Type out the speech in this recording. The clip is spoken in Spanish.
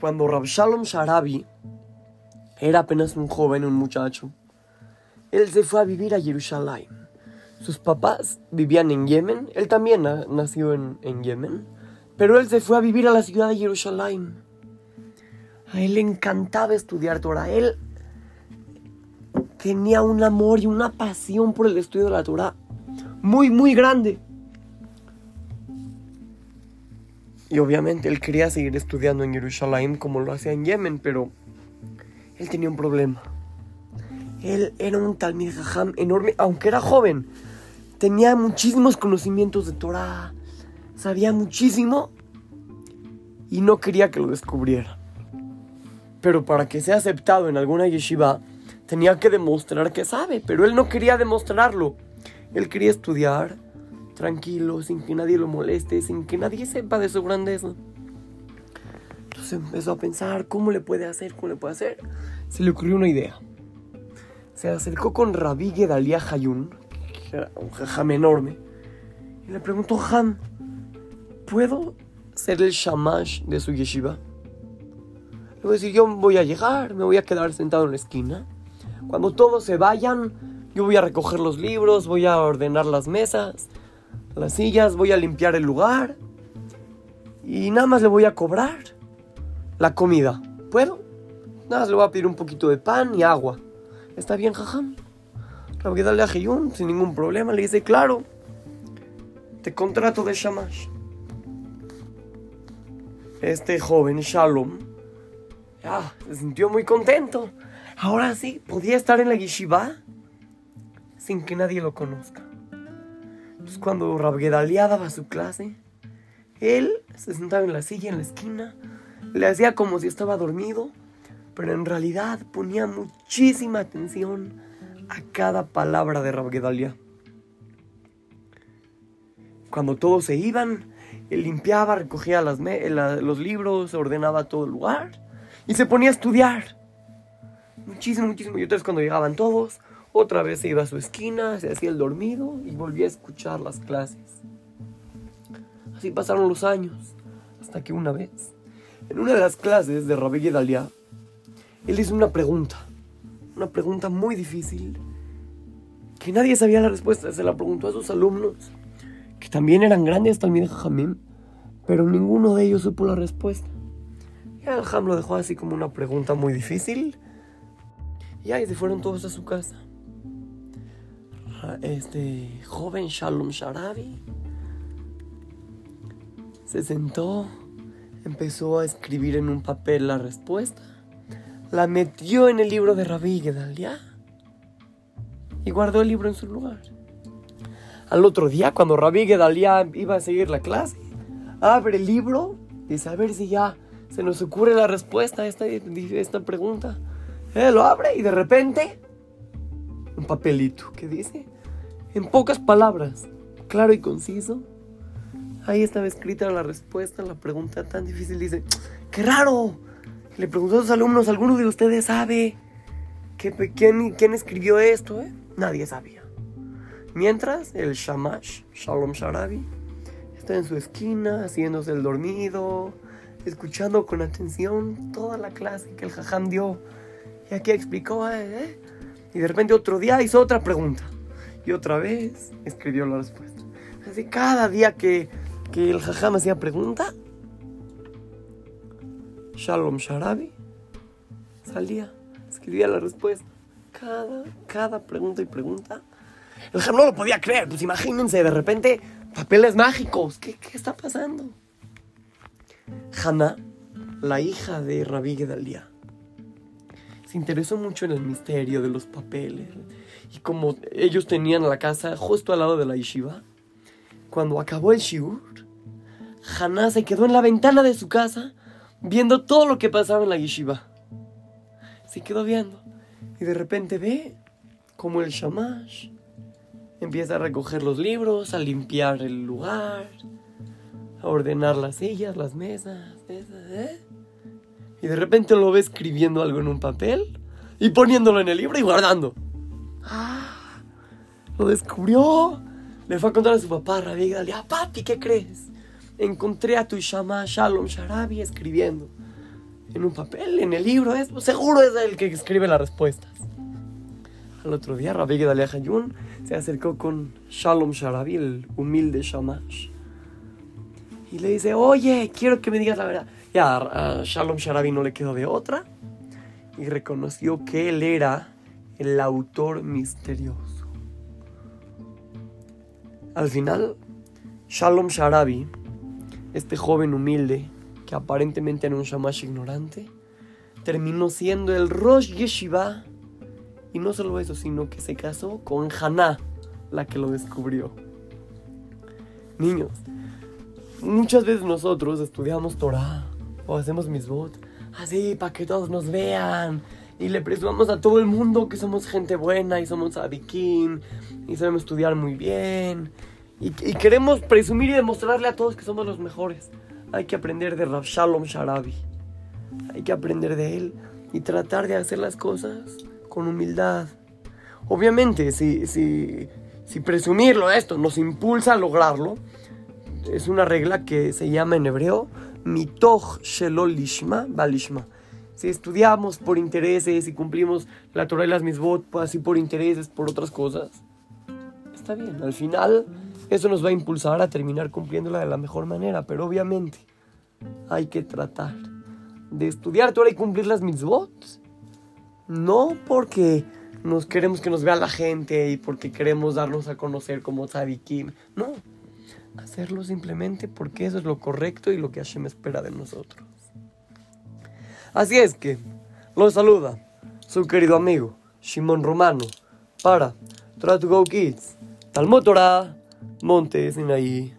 Cuando Rab Shalom Sharabi era apenas un joven, un muchacho, él se fue a vivir a Jerusalén. Sus papás vivían en Yemen, él también nació en, en Yemen, pero él se fue a vivir a la ciudad de Jerusalén. A él le encantaba estudiar Torah. Él tenía un amor y una pasión por el estudio de la Torah muy, muy grande. Y obviamente él quería seguir estudiando en Jerusalén como lo hacía en Yemen, pero él tenía un problema. Él era un Talmid Jajam enorme, aunque era joven. Tenía muchísimos conocimientos de Torah, sabía muchísimo y no quería que lo descubriera. Pero para que sea aceptado en alguna yeshiva, tenía que demostrar que sabe, pero él no quería demostrarlo. Él quería estudiar tranquilo, sin que nadie lo moleste, sin que nadie sepa de su grandeza. Entonces empezó a pensar cómo le puede hacer, cómo le puede hacer. Se le ocurrió una idea. Se acercó con Rabí Gedalia Hayun, que un jajam enorme, y le preguntó, Ham, ¿puedo ser el shamash de su yeshiva? Le voy a decir, yo voy a llegar, me voy a quedar sentado en la esquina. Cuando todos se vayan, yo voy a recoger los libros, voy a ordenar las mesas, las sillas, voy a limpiar el lugar y nada más le voy a cobrar la comida. ¿Puedo? Nada más le voy a pedir un poquito de pan y agua. ¿Está bien, jajam? Rabgedal a Jeyun, sin ningún problema, le dice, claro, te contrato de Shamash. Este joven, Shalom, se sintió muy contento. Ahora sí, podía estar en la yeshiva sin que nadie lo conozca. Entonces cuando Rabgedalia daba su clase, él se sentaba en la silla en la esquina, le hacía como si estaba dormido, pero en realidad ponía muchísima atención a cada palabra de Rabgedalia. Cuando todos se iban, él limpiaba, recogía los libros, ordenaba todo el lugar y se ponía a estudiar. Muchísimo, muchísimo. Y entonces cuando llegaban todos, otra vez se iba a su esquina, se hacía el dormido y volvía a escuchar las clases. Así pasaron los años, hasta que una vez, en una de las clases de Rabbi Gedalia, él hizo una pregunta, una pregunta muy difícil, que nadie sabía la respuesta. Se la preguntó a sus alumnos, que también eran grandes también Jamim, pero ninguno de ellos supo la respuesta. Y el Ham lo dejó así como una pregunta muy difícil. Y ahí se fueron todos a su casa este joven Shalom Sharabi se sentó, empezó a escribir en un papel la respuesta, la metió en el libro de Rabí Gedalia y guardó el libro en su lugar. Al otro día, cuando Rabí Gedalia iba a seguir la clase, abre el libro y dice, a ver si ya se nos ocurre la respuesta a esta, esta pregunta. Él lo abre y de repente papelito que dice, en pocas palabras, claro y conciso, ahí estaba escrita la respuesta a la pregunta tan difícil. Dice, ¡qué raro! Le preguntó a sus alumnos, ¿alguno de ustedes sabe quién, quién escribió esto? Eh? Nadie sabía. Mientras el Shamash, Shalom Sharabi, está en su esquina haciéndose el dormido, escuchando con atención toda la clase que el Jajam dio. Y aquí explicó, ¿eh? Y de repente otro día hizo otra pregunta. Y otra vez escribió la respuesta. Así cada día que, que el jajam hacía pregunta, Shalom Sharabi salía, escribía la respuesta. Cada, cada pregunta y pregunta. El jajam no lo podía creer. Pues imagínense, de repente, papeles mágicos. ¿Qué, qué está pasando? Hannah, la hija de Rabí Gedalía, se interesó mucho en el misterio de los papeles. Y como ellos tenían la casa justo al lado de la yeshiva, cuando acabó el shiur, Haná se quedó en la ventana de su casa viendo todo lo que pasaba en la yeshiva. Se quedó viendo y de repente ve como el shamash empieza a recoger los libros, a limpiar el lugar, a ordenar las sillas, las mesas, ¿eh? Y de repente lo ve escribiendo algo en un papel y poniéndolo en el libro y guardando. ¡Ah! Lo descubrió. le fue a contar a su papá, Rabbi Gedalia, papi, ¿qué crees? Encontré a tu Shama Shalom Sharabi escribiendo en un papel, en el libro, es, seguro es el que escribe las respuestas. Al otro día, Rabbi Gedalia Hayun se acercó con Shalom Sharabi, el humilde Shamash, y le dice, oye, quiero que me digas la verdad. A Shalom Sharabi no le quedó de otra y reconoció que él era el autor misterioso. Al final, Shalom Sharabi, este joven humilde que aparentemente era un shamash ignorante, terminó siendo el Rosh Yeshiva y no solo eso, sino que se casó con Haná, la que lo descubrió. Niños, muchas veces nosotros estudiamos Torah o hacemos misbot así para que todos nos vean y le presumamos a todo el mundo que somos gente buena y somos adikim y sabemos estudiar muy bien y, y, queremos presumir y demostrarle a todos que somos los mejores. Hay que aprender de Rav Shalom Sharabi. Hay que aprender de él y tratar de hacer las cosas con humildad. Obviamente, si, si, si presumirlo esto nos impulsa a lograrlo, es una regla que se llama en hebreo mitoch shelol lishma balishma. Si estudiamos por intereses y cumplimos la Torah y las misbot, pues así por intereses, por otras cosas, está bien. Al final, eso nos va a impulsar a terminar cumpliéndola de la mejor manera, pero obviamente hay que tratar de estudiar Torah y cumplir las mitzvot. No porque nos queremos que nos vea la gente y porque queremos darnos a conocer como tzadikim. No, hacerlo simplemente porque eso es lo correcto y lo que Hashem espera de nosotros. Así es que, lo saluda su querido amigo Shimon Romano para Try to Go Kids, Talmud Torah, Monte Sinaí.